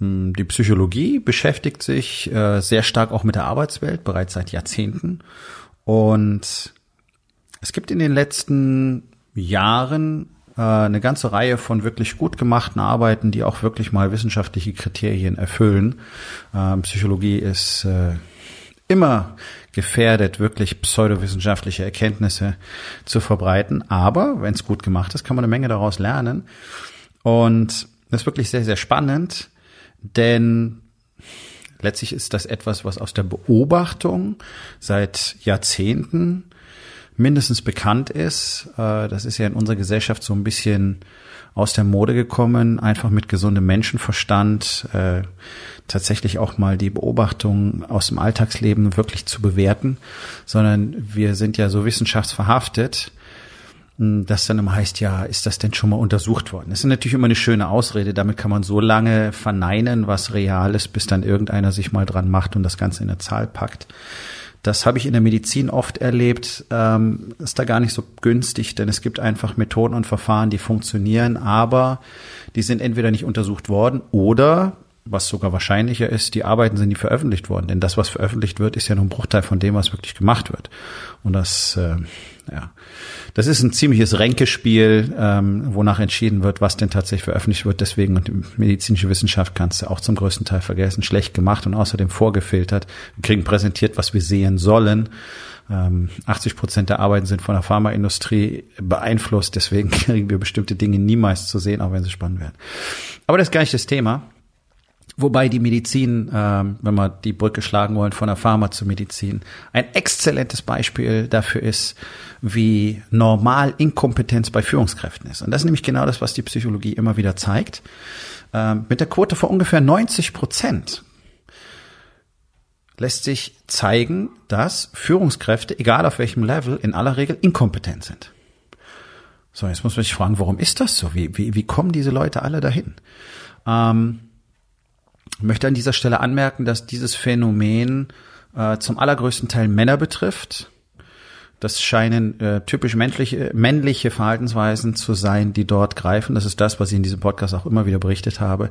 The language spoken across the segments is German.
Die Psychologie beschäftigt sich äh, sehr stark auch mit der Arbeitswelt, bereits seit Jahrzehnten. Und es gibt in den letzten Jahren äh, eine ganze Reihe von wirklich gut gemachten Arbeiten, die auch wirklich mal wissenschaftliche Kriterien erfüllen. Ähm, Psychologie ist äh, immer gefährdet, wirklich pseudowissenschaftliche Erkenntnisse zu verbreiten. Aber wenn es gut gemacht ist, kann man eine Menge daraus lernen. Und das ist wirklich sehr, sehr spannend denn letztlich ist das etwas, was aus der Beobachtung seit Jahrzehnten mindestens bekannt ist. Äh, das ist ja in unserer Gesellschaft so ein bisschen aus der Mode gekommen, einfach mit gesundem Menschenverstand äh, tatsächlich auch mal die Beobachtung aus dem Alltagsleben wirklich zu bewerten, sondern wir sind ja so wissenschaftsverhaftet, das dann immer heißt, ja, ist das denn schon mal untersucht worden? Das ist natürlich immer eine schöne Ausrede. Damit kann man so lange verneinen, was real ist, bis dann irgendeiner sich mal dran macht und das Ganze in eine Zahl packt. Das habe ich in der Medizin oft erlebt. Ähm, ist da gar nicht so günstig, denn es gibt einfach Methoden und Verfahren, die funktionieren, aber die sind entweder nicht untersucht worden oder was sogar wahrscheinlicher ist, die Arbeiten sind nie veröffentlicht worden. Denn das, was veröffentlicht wird, ist ja nur ein Bruchteil von dem, was wirklich gemacht wird. Und das, äh, ja, das ist ein ziemliches Ränkespiel, ähm, wonach entschieden wird, was denn tatsächlich veröffentlicht wird. Deswegen und die medizinische Wissenschaft kannst du auch zum größten Teil vergessen. Schlecht gemacht und außerdem vorgefiltert. Wir kriegen präsentiert, was wir sehen sollen. Ähm, 80 Prozent der Arbeiten sind von der Pharmaindustrie beeinflusst. Deswegen kriegen wir bestimmte Dinge niemals zu sehen, auch wenn sie spannend werden. Aber das ist gar nicht das Thema. Wobei die Medizin, ähm, wenn wir die Brücke schlagen wollen von der Pharma zur Medizin, ein exzellentes Beispiel dafür ist, wie normal Inkompetenz bei Führungskräften ist. Und das ist nämlich genau das, was die Psychologie immer wieder zeigt. Ähm, mit der Quote von ungefähr 90 Prozent lässt sich zeigen, dass Führungskräfte, egal auf welchem Level, in aller Regel inkompetent sind. So, jetzt muss man sich fragen, warum ist das so? Wie, wie, wie kommen diese Leute alle dahin? Ähm, ich möchte an dieser Stelle anmerken, dass dieses Phänomen äh, zum allergrößten Teil Männer betrifft. Das scheinen äh, typisch männliche, männliche Verhaltensweisen zu sein, die dort greifen. Das ist das, was ich in diesem Podcast auch immer wieder berichtet habe.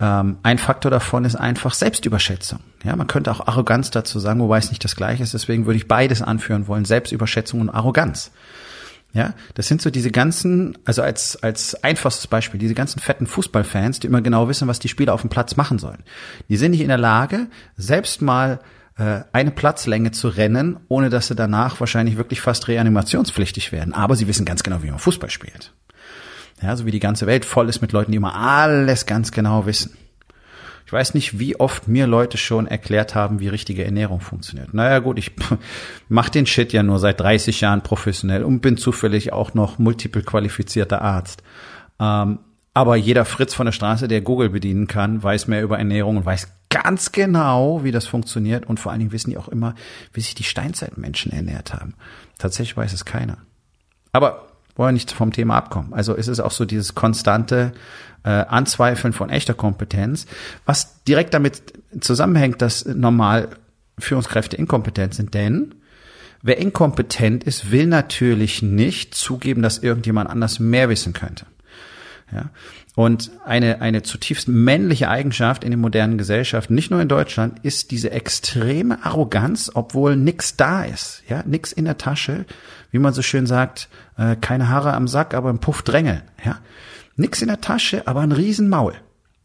Ähm, ein Faktor davon ist einfach Selbstüberschätzung. Ja, man könnte auch Arroganz dazu sagen, wobei es nicht das Gleiche ist. Deswegen würde ich beides anführen wollen: Selbstüberschätzung und Arroganz. Ja, das sind so diese ganzen, also als, als einfachstes Beispiel, diese ganzen fetten Fußballfans, die immer genau wissen, was die Spieler auf dem Platz machen sollen. Die sind nicht in der Lage, selbst mal äh, eine Platzlänge zu rennen, ohne dass sie danach wahrscheinlich wirklich fast reanimationspflichtig werden. Aber sie wissen ganz genau, wie man Fußball spielt. Ja, so wie die ganze Welt voll ist mit Leuten, die immer alles ganz genau wissen. Ich weiß nicht, wie oft mir Leute schon erklärt haben, wie richtige Ernährung funktioniert. Naja gut, ich mach den Shit ja nur seit 30 Jahren professionell und bin zufällig auch noch multiple qualifizierter Arzt. Ähm, aber jeder Fritz von der Straße, der Google bedienen kann, weiß mehr über Ernährung und weiß ganz genau, wie das funktioniert. Und vor allen Dingen wissen die auch immer, wie sich die Steinzeitmenschen ernährt haben. Tatsächlich weiß es keiner. Aber wollen nicht vom Thema abkommen. Also es ist auch so dieses konstante äh, Anzweifeln von echter Kompetenz, was direkt damit zusammenhängt, dass normal Führungskräfte inkompetent sind. Denn wer inkompetent ist, will natürlich nicht zugeben, dass irgendjemand anders mehr wissen könnte. Ja. Und eine, eine zutiefst männliche Eigenschaft in den modernen Gesellschaften, nicht nur in Deutschland, ist diese extreme Arroganz, obwohl nix da ist, ja, nix in der Tasche, wie man so schön sagt, äh, keine Haare am Sack, aber ein Puff drängeln, ja. Nix in der Tasche, aber ein Riesenmaul.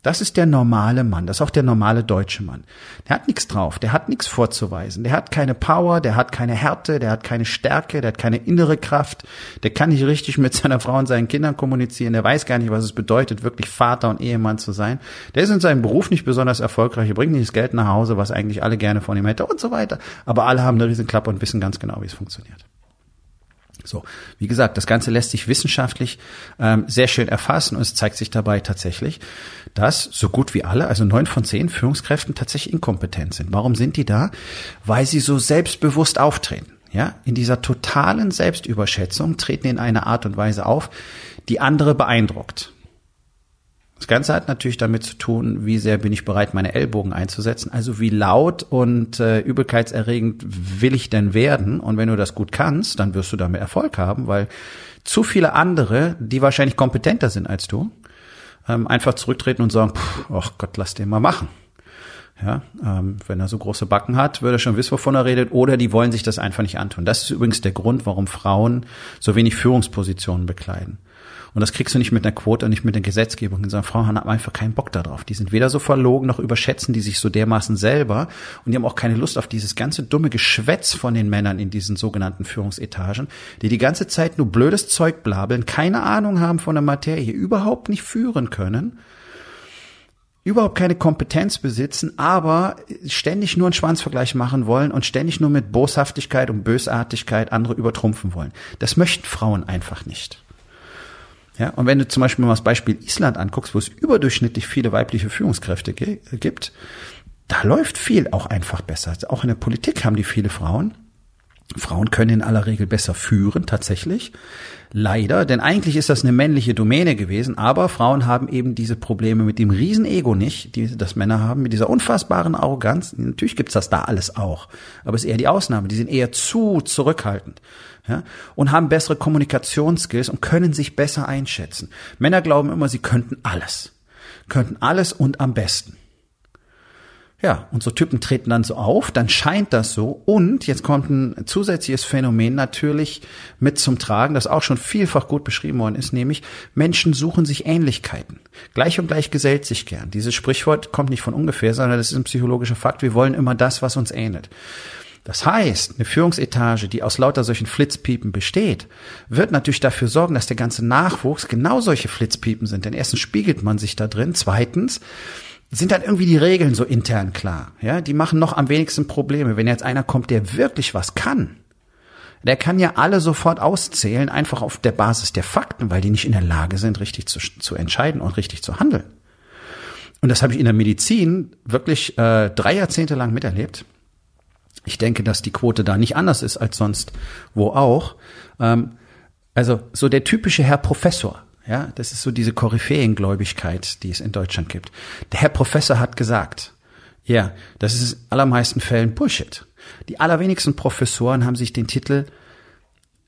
Das ist der normale Mann, das ist auch der normale deutsche Mann. Der hat nichts drauf, der hat nichts vorzuweisen, der hat keine Power, der hat keine Härte, der hat keine Stärke, der hat keine innere Kraft, der kann nicht richtig mit seiner Frau und seinen Kindern kommunizieren, der weiß gar nicht, was es bedeutet, wirklich Vater und Ehemann zu sein. Der ist in seinem Beruf nicht besonders erfolgreich, er bringt nicht das Geld nach Hause, was eigentlich alle gerne von ihm hätte und so weiter. Aber alle haben eine riesen Klappe und wissen ganz genau, wie es funktioniert. So, wie gesagt, das Ganze lässt sich wissenschaftlich ähm, sehr schön erfassen und es zeigt sich dabei tatsächlich, dass so gut wie alle, also neun von zehn Führungskräften tatsächlich inkompetent sind. Warum sind die da? Weil sie so selbstbewusst auftreten. Ja, in dieser totalen Selbstüberschätzung treten in einer Art und Weise auf, die andere beeindruckt. Das Ganze hat natürlich damit zu tun, wie sehr bin ich bereit, meine Ellbogen einzusetzen. Also wie laut und äh, übelkeitserregend will ich denn werden? Und wenn du das gut kannst, dann wirst du damit Erfolg haben, weil zu viele andere, die wahrscheinlich kompetenter sind als du, ähm, einfach zurücktreten und sagen, ach Gott, lass den mal machen. Ja, ähm, wenn er so große Backen hat, würde er schon wissen, wovon er redet, oder die wollen sich das einfach nicht antun. Das ist übrigens der Grund, warum Frauen so wenig Führungspositionen bekleiden. Und das kriegst du nicht mit einer Quote nicht mit der Gesetzgebung. Unsere Frauen haben einfach keinen Bock darauf. Die sind weder so verlogen noch überschätzen die sich so dermaßen selber und die haben auch keine Lust auf dieses ganze dumme Geschwätz von den Männern in diesen sogenannten Führungsetagen, die die ganze Zeit nur blödes Zeug blabeln, keine Ahnung haben von der Materie, überhaupt nicht führen können überhaupt keine Kompetenz besitzen, aber ständig nur einen Schwanzvergleich machen wollen und ständig nur mit Boshaftigkeit und Bösartigkeit andere übertrumpfen wollen. Das möchten Frauen einfach nicht. Ja, und wenn du zum Beispiel mal das Beispiel Island anguckst, wo es überdurchschnittlich viele weibliche Führungskräfte gibt, da läuft viel auch einfach besser. Auch in der Politik haben die viele Frauen. Frauen können in aller Regel besser führen, tatsächlich. Leider, denn eigentlich ist das eine männliche Domäne gewesen, aber Frauen haben eben diese Probleme mit dem Riesenego nicht, die das Männer haben, mit dieser unfassbaren Arroganz. Natürlich gibt's das da alles auch, aber es ist eher die Ausnahme. Die sind eher zu zurückhaltend ja, und haben bessere Kommunikationsskills und können sich besser einschätzen. Männer glauben immer, sie könnten alles. Könnten alles und am besten. Ja, und so Typen treten dann so auf, dann scheint das so. Und jetzt kommt ein zusätzliches Phänomen natürlich mit zum Tragen, das auch schon vielfach gut beschrieben worden ist, nämlich Menschen suchen sich Ähnlichkeiten. Gleich und gleich gesellt sich gern. Dieses Sprichwort kommt nicht von ungefähr, sondern das ist ein psychologischer Fakt. Wir wollen immer das, was uns ähnelt. Das heißt, eine Führungsetage, die aus lauter solchen Flitzpiepen besteht, wird natürlich dafür sorgen, dass der ganze Nachwuchs genau solche Flitzpiepen sind. Denn erstens spiegelt man sich da drin, zweitens sind dann irgendwie die Regeln so intern klar. Ja, die machen noch am wenigsten Probleme. Wenn jetzt einer kommt, der wirklich was kann, der kann ja alle sofort auszählen, einfach auf der Basis der Fakten, weil die nicht in der Lage sind, richtig zu, zu entscheiden und richtig zu handeln. Und das habe ich in der Medizin wirklich äh, drei Jahrzehnte lang miterlebt. Ich denke, dass die Quote da nicht anders ist als sonst wo auch. Ähm, also so der typische Herr Professor, ja, das ist so diese Koryphäengläubigkeit, die es in Deutschland gibt. Der Herr Professor hat gesagt, ja, das ist in allermeisten Fällen Bullshit. Die allerwenigsten Professoren haben sich den Titel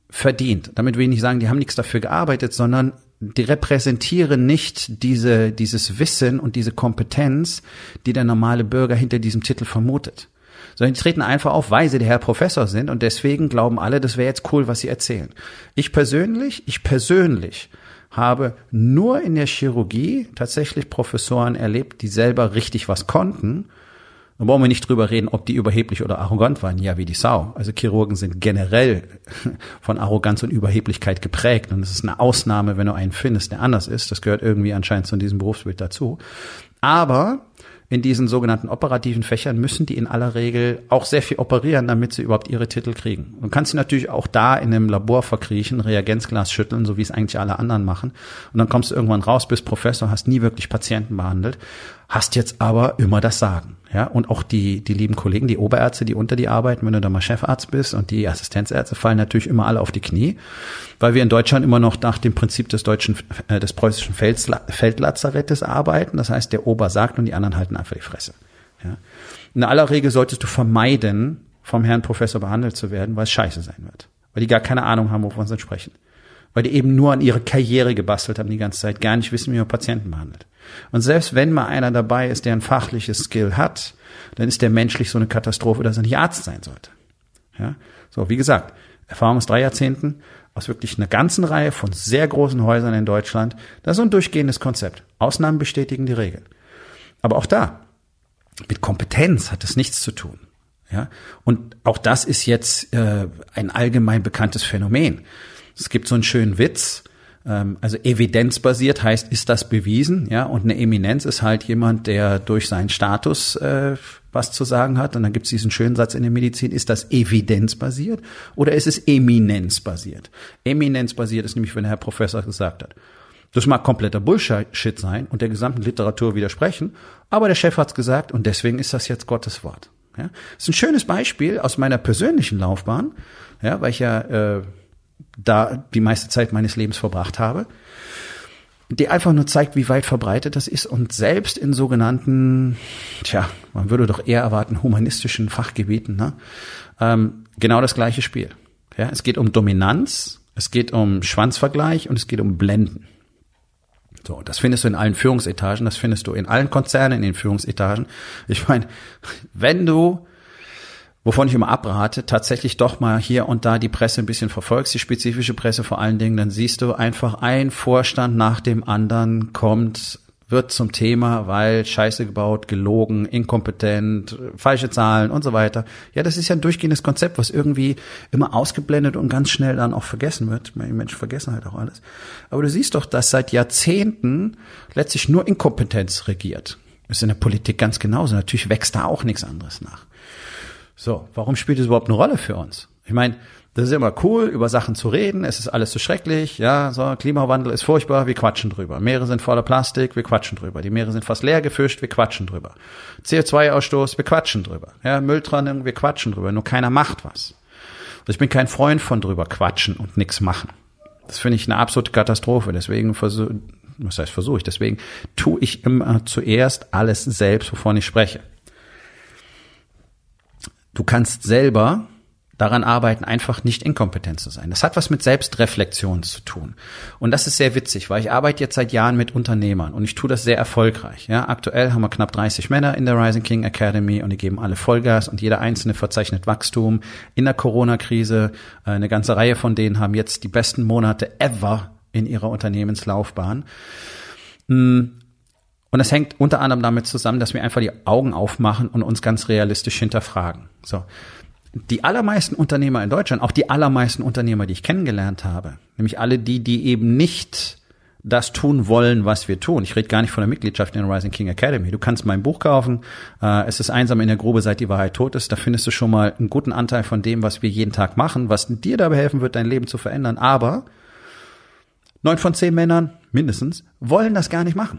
verdient. Damit will ich nicht sagen, die haben nichts dafür gearbeitet, sondern die repräsentieren nicht diese, dieses Wissen und diese Kompetenz, die der normale Bürger hinter diesem Titel vermutet. Sondern die treten einfach auf, weil sie der Herr Professor sind und deswegen glauben alle, das wäre jetzt cool, was sie erzählen. Ich persönlich, ich persönlich habe nur in der Chirurgie tatsächlich Professoren erlebt, die selber richtig was konnten. Da brauchen wir nicht drüber reden, ob die überheblich oder arrogant waren. Ja, wie die Sau. Also Chirurgen sind generell von Arroganz und Überheblichkeit geprägt. Und es ist eine Ausnahme, wenn du einen findest, der anders ist. Das gehört irgendwie anscheinend zu diesem Berufsbild dazu. Aber in diesen sogenannten operativen Fächern müssen die in aller Regel auch sehr viel operieren, damit sie überhaupt ihre Titel kriegen. Du kannst sie natürlich auch da in einem Labor verkriechen, Reagenzglas schütteln, so wie es eigentlich alle anderen machen. Und dann kommst du irgendwann raus, bist Professor, hast nie wirklich Patienten behandelt, hast jetzt aber immer das Sagen. Ja, und auch die, die lieben Kollegen, die Oberärzte, die unter dir arbeiten, wenn du da mal Chefarzt bist und die Assistenzärzte fallen natürlich immer alle auf die Knie, weil wir in Deutschland immer noch nach dem Prinzip des deutschen, äh, des preußischen Feldlazarettes arbeiten. Das heißt, der Ober sagt und die anderen halten einfach die Fresse. Ja. In aller Regel solltest du vermeiden, vom Herrn Professor behandelt zu werden, weil es scheiße sein wird. Weil die gar keine Ahnung haben, wovon sie sprechen. Weil die eben nur an ihre Karriere gebastelt haben die ganze Zeit, gar nicht wissen, wie man Patienten behandelt. Und selbst wenn mal einer dabei ist, der ein fachliches Skill hat, dann ist der menschlich so eine Katastrophe, dass er nicht Arzt sein sollte. Ja? So, wie gesagt, Erfahrung aus drei Jahrzehnten, aus wirklich einer ganzen Reihe von sehr großen Häusern in Deutschland. Das ist so ein durchgehendes Konzept. Ausnahmen bestätigen die Regel. Aber auch da, mit Kompetenz hat es nichts zu tun. Ja? Und auch das ist jetzt äh, ein allgemein bekanntes Phänomen. Es gibt so einen schönen Witz, ähm, also evidenzbasiert heißt, ist das bewiesen, ja, und eine Eminenz ist halt jemand, der durch seinen Status äh, was zu sagen hat. Und dann gibt es diesen schönen Satz in der Medizin, ist das evidenzbasiert oder ist es eminenzbasiert? Eminenzbasiert ist nämlich, wenn der Herr Professor gesagt hat. Das mag kompletter Bullshit sein und der gesamten Literatur widersprechen, aber der Chef hat's gesagt und deswegen ist das jetzt Gottes Wort. Ja, das ist ein schönes Beispiel aus meiner persönlichen Laufbahn, ja, weil ich ja äh, da die meiste Zeit meines Lebens verbracht habe die einfach nur zeigt, wie weit verbreitet das ist und selbst in sogenannten, tja, man würde doch eher erwarten, humanistischen Fachgebieten, ne? ähm, genau das gleiche Spiel. Ja, es geht um Dominanz, es geht um Schwanzvergleich und es geht um Blenden. So, das findest du in allen Führungsetagen, das findest du in allen Konzernen, in den Führungsetagen. Ich meine, wenn du wovon ich immer abrate, tatsächlich doch mal hier und da die Presse ein bisschen verfolgst, die spezifische Presse vor allen Dingen, dann siehst du einfach ein Vorstand nach dem anderen kommt, wird zum Thema, weil Scheiße gebaut, gelogen, inkompetent, falsche Zahlen und so weiter. Ja, das ist ja ein durchgehendes Konzept, was irgendwie immer ausgeblendet und ganz schnell dann auch vergessen wird. Die Menschen vergessen halt auch alles. Aber du siehst doch, dass seit Jahrzehnten letztlich nur Inkompetenz regiert. ist in der Politik ganz genauso. Natürlich wächst da auch nichts anderes nach. So, warum spielt es überhaupt eine Rolle für uns? Ich meine, das ist immer cool, über Sachen zu reden. Es ist alles so schrecklich. Ja, so Klimawandel ist furchtbar. Wir quatschen drüber. Meere sind voller Plastik. Wir quatschen drüber. Die Meere sind fast leer gefischt. Wir quatschen drüber. CO2-Ausstoß. Wir quatschen drüber. Ja, Mülltrennung. Wir quatschen drüber. Nur keiner macht was. Und ich bin kein Freund von drüber quatschen und nichts machen. Das finde ich eine absolute Katastrophe. Deswegen versuche, was heißt versuche ich? Deswegen tue ich immer zuerst alles selbst, wovon ich spreche. Du kannst selber daran arbeiten, einfach nicht inkompetent zu sein. Das hat was mit Selbstreflexion zu tun. Und das ist sehr witzig, weil ich arbeite jetzt seit Jahren mit Unternehmern und ich tue das sehr erfolgreich. Ja, aktuell haben wir knapp 30 Männer in der Rising King Academy und die geben alle Vollgas und jeder einzelne verzeichnet Wachstum. In der Corona-Krise, äh, eine ganze Reihe von denen haben jetzt die besten Monate ever in ihrer Unternehmenslaufbahn. Und das hängt unter anderem damit zusammen, dass wir einfach die Augen aufmachen und uns ganz realistisch hinterfragen. So. Die allermeisten Unternehmer in Deutschland, auch die allermeisten Unternehmer, die ich kennengelernt habe, nämlich alle die, die eben nicht das tun wollen, was wir tun. Ich rede gar nicht von der Mitgliedschaft in der Rising King Academy. Du kannst mein Buch kaufen. Äh, es ist einsam in der Grube, seit die Wahrheit tot ist. Da findest du schon mal einen guten Anteil von dem, was wir jeden Tag machen, was dir dabei helfen wird, dein Leben zu verändern. Aber neun von zehn Männern mindestens wollen das gar nicht machen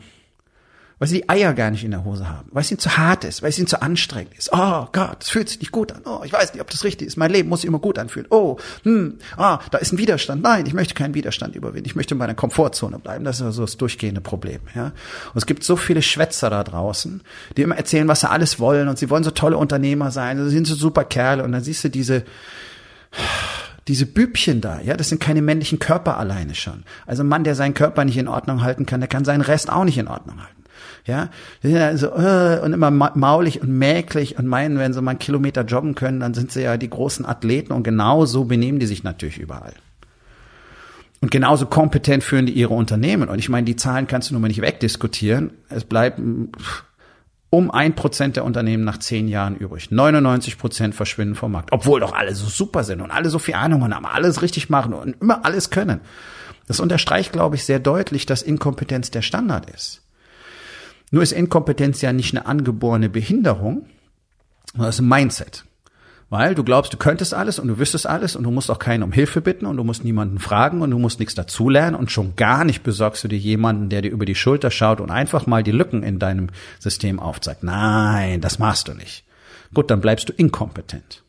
weil sie die Eier gar nicht in der Hose haben, weil es ihnen zu hart ist, weil es ihnen zu anstrengend ist. Oh Gott, es fühlt sich nicht gut an. Oh, ich weiß nicht, ob das richtig ist. Mein Leben muss sich immer gut anfühlen. Oh, hm, ah, da ist ein Widerstand. Nein, ich möchte keinen Widerstand überwinden. Ich möchte in meiner Komfortzone bleiben. Das ist also das durchgehende Problem. Ja, und es gibt so viele Schwätzer da draußen, die immer erzählen, was sie alles wollen und sie wollen so tolle Unternehmer sein. Sie sind so super Kerle und dann siehst du diese diese Bübchen da, ja, das sind keine männlichen Körper alleine schon. Also ein Mann, der seinen Körper nicht in Ordnung halten kann, der kann seinen Rest auch nicht in Ordnung halten. Ja, ja so äh, und immer maulig und mäklig und meinen, wenn sie mal einen Kilometer joggen können, dann sind sie ja die großen Athleten und genau so benehmen die sich natürlich überall. Und genauso kompetent führen die ihre Unternehmen. Und ich meine, die Zahlen kannst du nun mal nicht wegdiskutieren. Es bleibt um ein Prozent der Unternehmen nach zehn Jahren übrig. 99 Prozent verschwinden vom Markt. Obwohl doch alle so super sind und alle so viel Ahnung haben, alles richtig machen und immer alles können. Das unterstreicht, glaube ich, sehr deutlich, dass Inkompetenz der Standard ist. Nur ist Inkompetenz ja nicht eine angeborene Behinderung, sondern es ist ein Mindset. Weil du glaubst, du könntest alles und du wüsstest alles und du musst auch keinen um Hilfe bitten und du musst niemanden fragen und du musst nichts dazulernen und schon gar nicht besorgst du dir jemanden, der dir über die Schulter schaut und einfach mal die Lücken in deinem System aufzeigt. Nein, das machst du nicht. Gut, dann bleibst du inkompetent.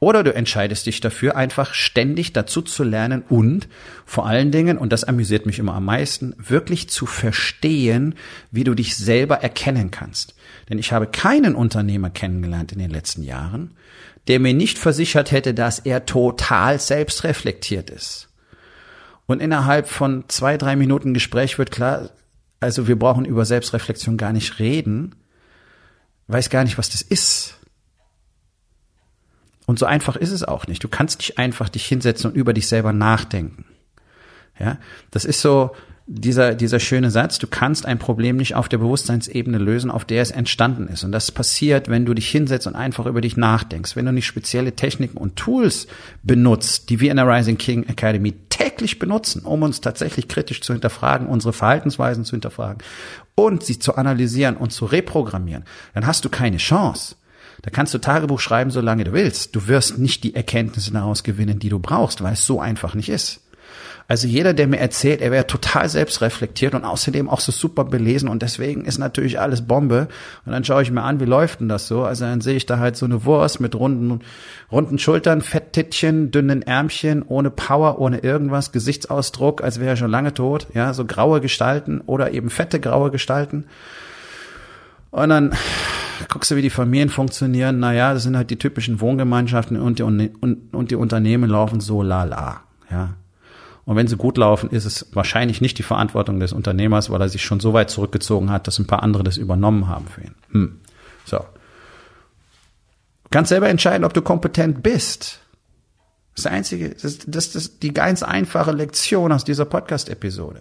Oder du entscheidest dich dafür, einfach ständig dazu zu lernen und vor allen Dingen, und das amüsiert mich immer am meisten, wirklich zu verstehen, wie du dich selber erkennen kannst. Denn ich habe keinen Unternehmer kennengelernt in den letzten Jahren, der mir nicht versichert hätte, dass er total selbstreflektiert ist. Und innerhalb von zwei, drei Minuten Gespräch wird klar, also wir brauchen über Selbstreflexion gar nicht reden, weiß gar nicht, was das ist. Und so einfach ist es auch nicht. Du kannst nicht einfach dich hinsetzen und über dich selber nachdenken. Ja, das ist so, dieser, dieser schöne Satz, du kannst ein Problem nicht auf der Bewusstseinsebene lösen, auf der es entstanden ist. Und das passiert, wenn du dich hinsetzt und einfach über dich nachdenkst, wenn du nicht spezielle Techniken und Tools benutzt, die wir in der Rising King Academy täglich benutzen, um uns tatsächlich kritisch zu hinterfragen, unsere Verhaltensweisen zu hinterfragen und sie zu analysieren und zu reprogrammieren, dann hast du keine Chance. Da kannst du Tagebuch schreiben, solange du willst. Du wirst nicht die Erkenntnisse daraus gewinnen, die du brauchst, weil es so einfach nicht ist. Also jeder, der mir erzählt, er wäre total selbstreflektiert und außerdem auch so super belesen und deswegen ist natürlich alles Bombe. Und dann schaue ich mir an, wie läuft denn das so? Also dann sehe ich da halt so eine Wurst mit runden, runden Schultern, Fetttittchen, dünnen Ärmchen, ohne Power, ohne irgendwas, Gesichtsausdruck, als wäre er schon lange tot, ja, so graue Gestalten oder eben fette graue Gestalten. Und dann guckst du, wie die Familien funktionieren. Naja, das sind halt die typischen Wohngemeinschaften und die, und, und die Unternehmen laufen so lala, ja. Und wenn sie gut laufen, ist es wahrscheinlich nicht die Verantwortung des Unternehmers, weil er sich schon so weit zurückgezogen hat, dass ein paar andere das übernommen haben für ihn. Hm. So. Du kannst selber entscheiden, ob du kompetent bist. Das einzige, das, das, das die ganz einfache Lektion aus dieser Podcast-Episode.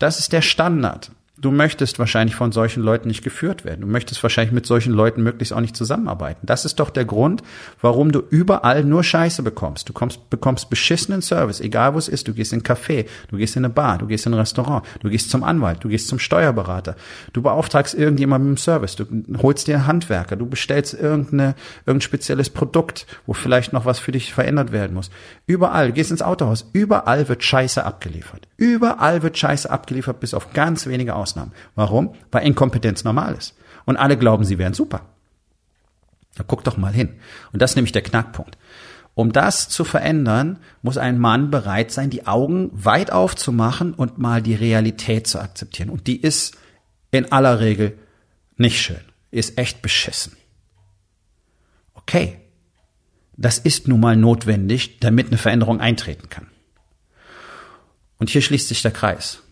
Das ist der Standard. Du möchtest wahrscheinlich von solchen Leuten nicht geführt werden. Du möchtest wahrscheinlich mit solchen Leuten möglichst auch nicht zusammenarbeiten. Das ist doch der Grund, warum du überall nur Scheiße bekommst. Du kommst, bekommst beschissenen Service, egal wo es ist. Du gehst in ein Café, du gehst in eine Bar, du gehst in ein Restaurant, du gehst zum Anwalt, du gehst zum Steuerberater. Du beauftragst irgendjemanden mit dem Service, du holst dir einen Handwerker, du bestellst irgendeine, irgendein spezielles Produkt, wo vielleicht noch was für dich verändert werden muss. Überall, du gehst ins Autohaus, überall wird Scheiße abgeliefert. Überall wird Scheiße abgeliefert, bis auf ganz wenige Ausnahmen. Warum? Weil Inkompetenz normal ist. Und alle glauben, sie wären super. Da guck doch mal hin. Und das ist nämlich der Knackpunkt. Um das zu verändern, muss ein Mann bereit sein, die Augen weit aufzumachen und mal die Realität zu akzeptieren. Und die ist in aller Regel nicht schön. Ist echt beschissen. Okay. Das ist nun mal notwendig, damit eine Veränderung eintreten kann. Und hier schließt sich der Kreis.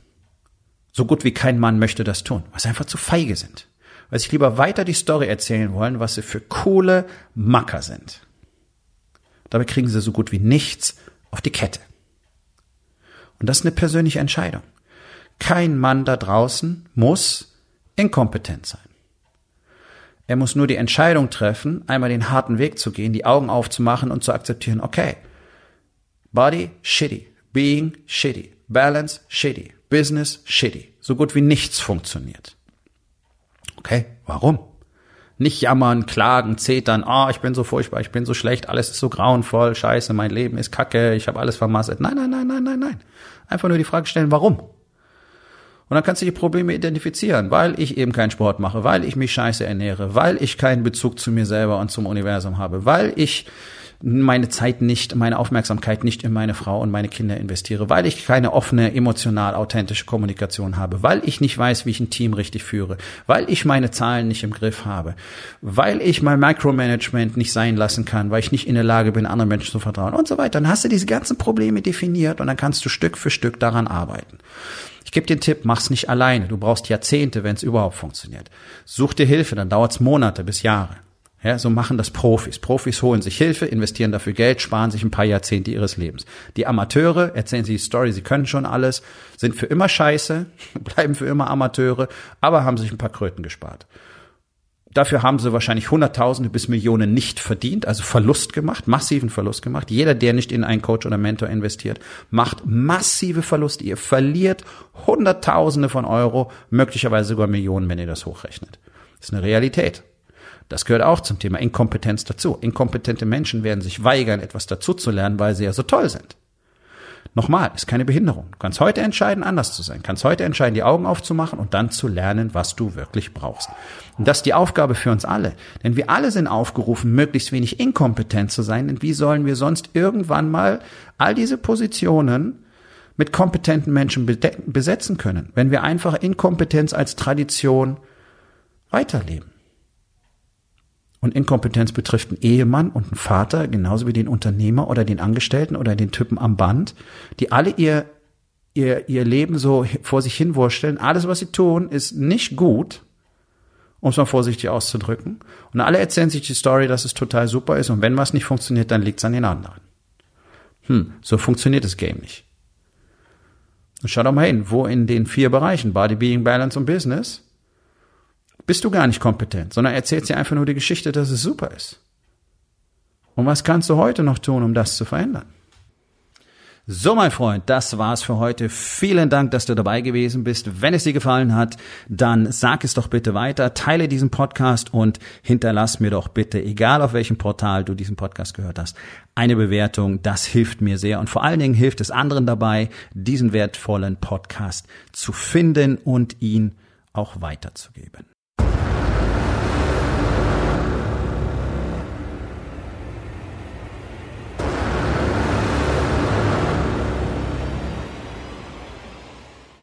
So gut wie kein Mann möchte das tun, weil sie einfach zu feige sind. Weil sie lieber weiter die Story erzählen wollen, was sie für coole Macker sind. Dabei kriegen sie so gut wie nichts auf die Kette. Und das ist eine persönliche Entscheidung. Kein Mann da draußen muss inkompetent sein. Er muss nur die Entscheidung treffen, einmal den harten Weg zu gehen, die Augen aufzumachen und zu akzeptieren, okay, Body shitty, being shitty, balance shitty, business shitty. So gut wie nichts funktioniert. Okay, warum? Nicht jammern, klagen, zetern, oh, ich bin so furchtbar, ich bin so schlecht, alles ist so grauenvoll, scheiße, mein Leben ist kacke, ich habe alles vermasselt. Nein, nein, nein, nein, nein, nein. Einfach nur die Frage stellen, warum? Und dann kannst du die Probleme identifizieren, weil ich eben keinen Sport mache, weil ich mich scheiße ernähre, weil ich keinen Bezug zu mir selber und zum Universum habe, weil ich meine Zeit nicht, meine Aufmerksamkeit nicht in meine Frau und meine Kinder investiere, weil ich keine offene, emotional authentische Kommunikation habe, weil ich nicht weiß, wie ich ein Team richtig führe, weil ich meine Zahlen nicht im Griff habe, weil ich mein Micromanagement nicht sein lassen kann, weil ich nicht in der Lage bin, anderen Menschen zu vertrauen und so weiter. Dann hast du diese ganzen Probleme definiert und dann kannst du Stück für Stück daran arbeiten. Ich gebe dir den Tipp, mach's nicht alleine. Du brauchst Jahrzehnte, wenn es überhaupt funktioniert. Such dir Hilfe, dann dauert's Monate bis Jahre. Ja, so machen das Profis. Profis holen sich Hilfe, investieren dafür Geld, sparen sich ein paar Jahrzehnte ihres Lebens. Die Amateure erzählen sich die Story, sie können schon alles, sind für immer scheiße, bleiben für immer Amateure, aber haben sich ein paar Kröten gespart. Dafür haben sie wahrscheinlich Hunderttausende bis Millionen nicht verdient, also Verlust gemacht, massiven Verlust gemacht. Jeder, der nicht in einen Coach oder Mentor investiert, macht massive Verluste. Ihr verliert Hunderttausende von Euro, möglicherweise sogar Millionen, wenn ihr das hochrechnet. Das ist eine Realität. Das gehört auch zum Thema Inkompetenz dazu. Inkompetente Menschen werden sich weigern, etwas dazu zu lernen, weil sie ja so toll sind. Nochmal, ist keine Behinderung. Du kannst heute entscheiden, anders zu sein. Du kannst heute entscheiden, die Augen aufzumachen und dann zu lernen, was du wirklich brauchst. Und das ist die Aufgabe für uns alle. Denn wir alle sind aufgerufen, möglichst wenig inkompetent zu sein. Denn wie sollen wir sonst irgendwann mal all diese Positionen mit kompetenten Menschen besetzen können, wenn wir einfach Inkompetenz als Tradition weiterleben? Und Inkompetenz betrifft einen Ehemann und einen Vater, genauso wie den Unternehmer oder den Angestellten oder den Typen am Band, die alle ihr, ihr, ihr Leben so vor sich hinwursteln. Alles, was sie tun, ist nicht gut, um es mal vorsichtig auszudrücken. Und alle erzählen sich die Story, dass es total super ist. Und wenn was nicht funktioniert, dann liegt es an den anderen. Hm, so funktioniert das Game nicht. Und schau doch mal hin, wo in den vier Bereichen, Body, Being, Balance und Business, bist du gar nicht kompetent, sondern erzählst dir einfach nur die Geschichte, dass es super ist. Und was kannst du heute noch tun, um das zu verändern? So, mein Freund, das war's für heute. Vielen Dank, dass du dabei gewesen bist. Wenn es dir gefallen hat, dann sag es doch bitte weiter, teile diesen Podcast und hinterlass mir doch bitte, egal auf welchem Portal du diesen Podcast gehört hast, eine Bewertung. Das hilft mir sehr und vor allen Dingen hilft es anderen dabei, diesen wertvollen Podcast zu finden und ihn auch weiterzugeben.